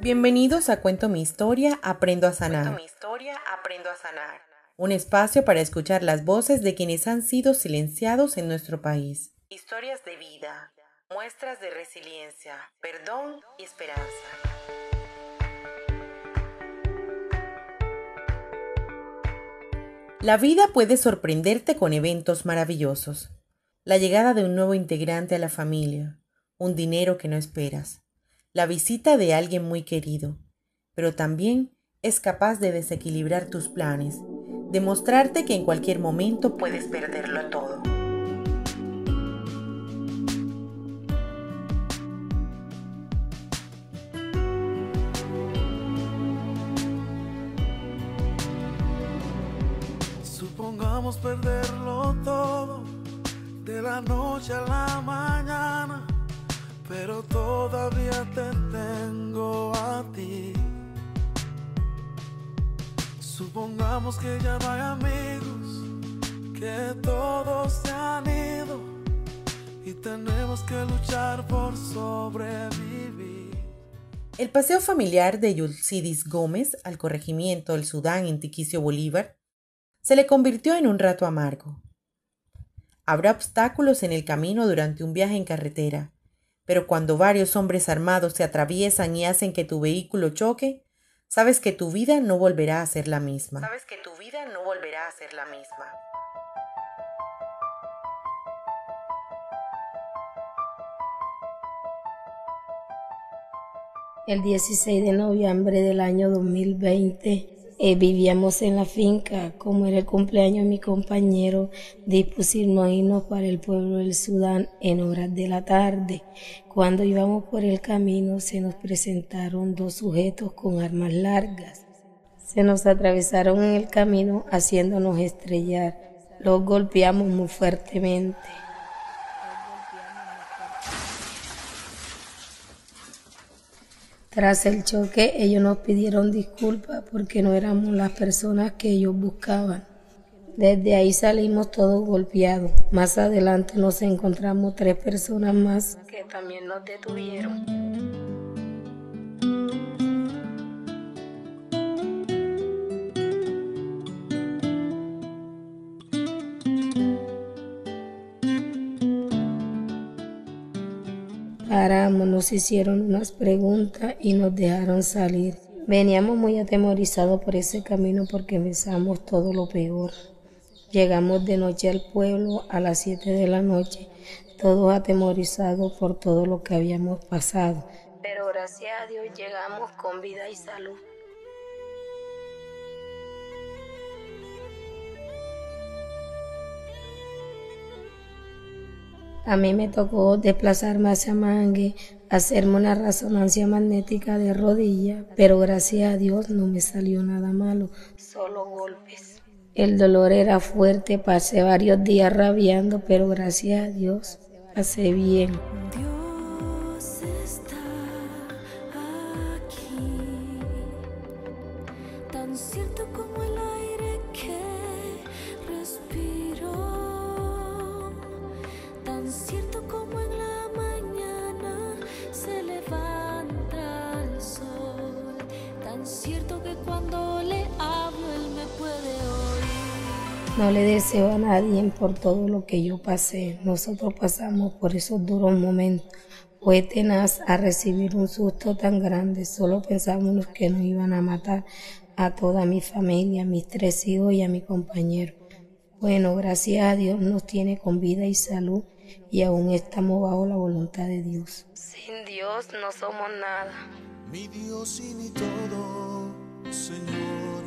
Bienvenidos a Cuento mi historia, aprendo a sanar. Cuento mi historia, aprendo a sanar. Un espacio para escuchar las voces de quienes han sido silenciados en nuestro país. Historias de vida, muestras de resiliencia, perdón y esperanza. La vida puede sorprenderte con eventos maravillosos. La llegada de un nuevo integrante a la familia, un dinero que no esperas, la visita de alguien muy querido, pero también es capaz de desequilibrar tus planes, demostrarte que en cualquier momento puedes perderlo todo. Supongamos perderlo todo de la noche a la mañana, pero todavía te tengo a ti. Supongamos que ya no hay amigos, que todos se han ido y tenemos que luchar por sobrevivir. El paseo familiar de Yulcidis Gómez al corregimiento del Sudán en Tiquicio Bolívar se le convirtió en un rato amargo. Habrá obstáculos en el camino durante un viaje en carretera, pero cuando varios hombres armados se atraviesan y hacen que tu vehículo choque, sabes que tu vida no volverá a ser la misma. Sabes que tu vida no volverá a ser la misma. El 16 de noviembre del año 2020 eh, vivíamos en la finca, como era el cumpleaños de mi compañero, dispusimos irnos para el pueblo del Sudán en horas de la tarde. Cuando íbamos por el camino se nos presentaron dos sujetos con armas largas. Se nos atravesaron en el camino haciéndonos estrellar. Los golpeamos muy fuertemente. Tras el choque, ellos nos pidieron disculpas porque no éramos las personas que ellos buscaban. Desde ahí salimos todos golpeados. Más adelante nos encontramos tres personas más que también nos detuvieron. Paramos, nos hicieron unas preguntas y nos dejaron salir. Veníamos muy atemorizados por ese camino porque pensamos todo lo peor. Llegamos de noche al pueblo a las 7 de la noche, todos atemorizados por todo lo que habíamos pasado. Pero gracias a Dios llegamos con vida y salud. A mí me tocó desplazarme hacia Mangue, hacerme una resonancia magnética de rodilla, pero gracias a Dios no me salió nada malo, solo golpes. El dolor era fuerte, pasé varios días rabiando, pero gracias a Dios pasé bien. Como en la mañana se levanta el sol, tan cierto que cuando le él me puede oír. No le deseo a nadie por todo lo que yo pasé. Nosotros pasamos por esos duros momentos. Fue tenaz a recibir un susto tan grande. Solo pensábamos que nos iban a matar a toda mi familia, a mis tres hijos y a mi compañero. Bueno, gracias a Dios nos tiene con vida y salud y aún estamos bajo la voluntad de Dios. Sin Dios no somos nada. Mi Dios y mi todo, Señor,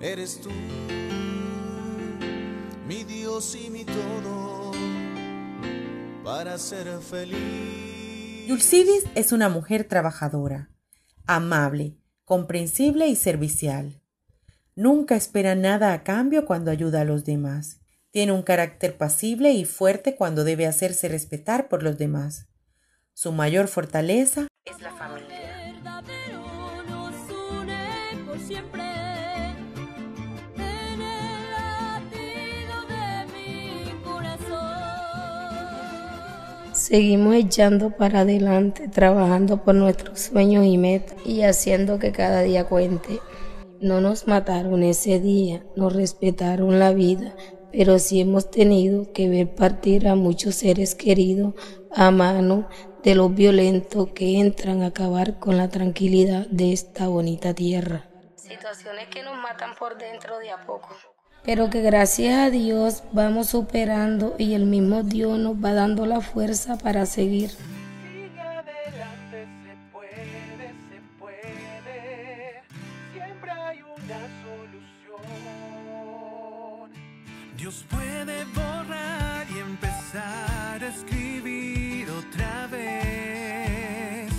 eres tú. Mi Dios y mi todo, para ser feliz. Yulcidis es una mujer trabajadora, amable, comprensible y servicial. Nunca espera nada a cambio cuando ayuda a los demás. Tiene un carácter pasible y fuerte cuando debe hacerse respetar por los demás. Su mayor fortaleza Es la familia. Seguimos echando para adelante, trabajando por nuestros sueños y metas y haciendo que cada día cuente. No nos mataron ese día, nos respetaron la vida, pero sí hemos tenido que ver partir a muchos seres queridos a mano de los violentos que entran a acabar con la tranquilidad de esta bonita tierra. Situaciones que nos matan por dentro de a poco pero que gracias a Dios vamos superando y el mismo Dios nos va dando la fuerza para seguir. Dios puede borrar y empezar a escribir otra vez.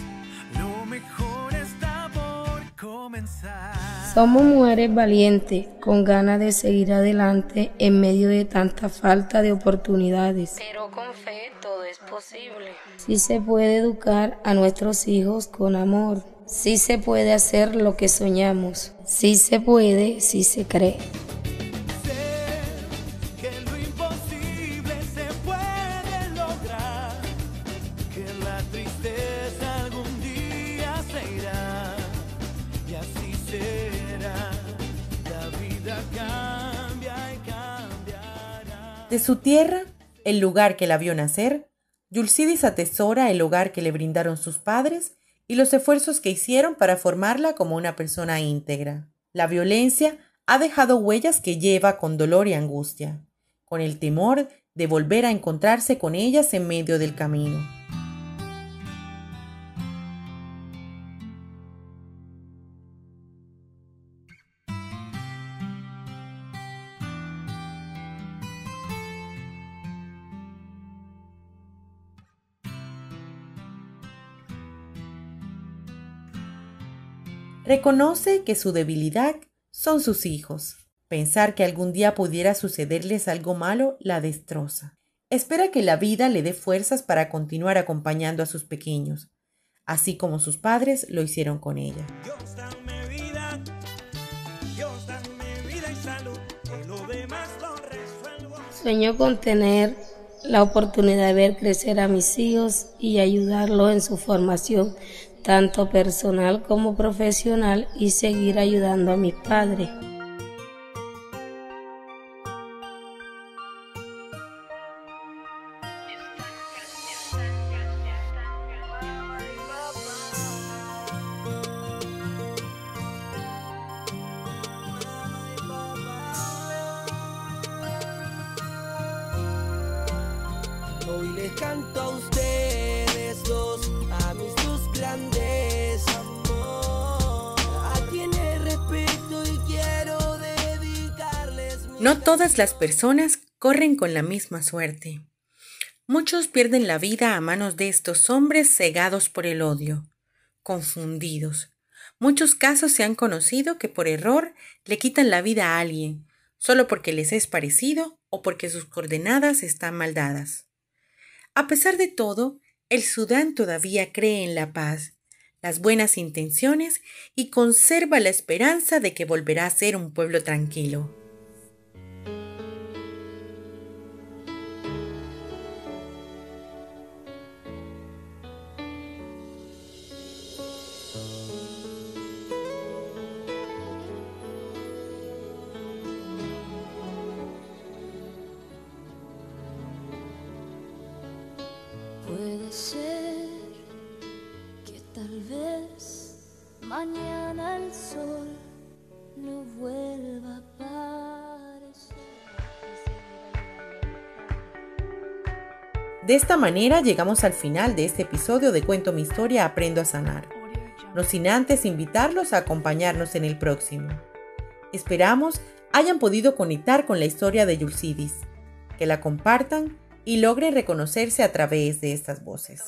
Lo mejor está por comenzar. Somos mujeres valientes, con ganas de seguir adelante en medio de tanta falta de oportunidades. Pero con fe todo es posible. Sí se puede educar a nuestros hijos con amor. Sí se puede hacer lo que soñamos. Sí se puede, sí se cree. De su tierra, el lugar que la vio nacer, Yulcidis atesora el hogar que le brindaron sus padres y los esfuerzos que hicieron para formarla como una persona íntegra. La violencia ha dejado huellas que lleva con dolor y angustia, con el temor de volver a encontrarse con ellas en medio del camino. Reconoce que su debilidad son sus hijos. Pensar que algún día pudiera sucederles algo malo la destroza. Espera que la vida le dé fuerzas para continuar acompañando a sus pequeños, así como sus padres lo hicieron con ella. Dios dame vida, Dios dame vida y salud, que lo demás lo resuelvo. Sueño con tener la oportunidad de ver crecer a mis hijos y ayudarlos en su formación, tanto personal como profesional, y seguir ayudando a mis padres. Hoy les canto a No todas las personas corren con la misma suerte. Muchos pierden la vida a manos de estos hombres cegados por el odio, confundidos. Muchos casos se han conocido que por error le quitan la vida a alguien, solo porque les es parecido o porque sus coordenadas están mal dadas. A pesar de todo, el Sudán todavía cree en la paz, las buenas intenciones y conserva la esperanza de que volverá a ser un pueblo tranquilo. De esta manera llegamos al final de este episodio de Cuento mi historia, Aprendo a sanar. No sin antes invitarlos a acompañarnos en el próximo. Esperamos hayan podido conectar con la historia de Yulcidis, que la compartan y logren reconocerse a través de estas voces.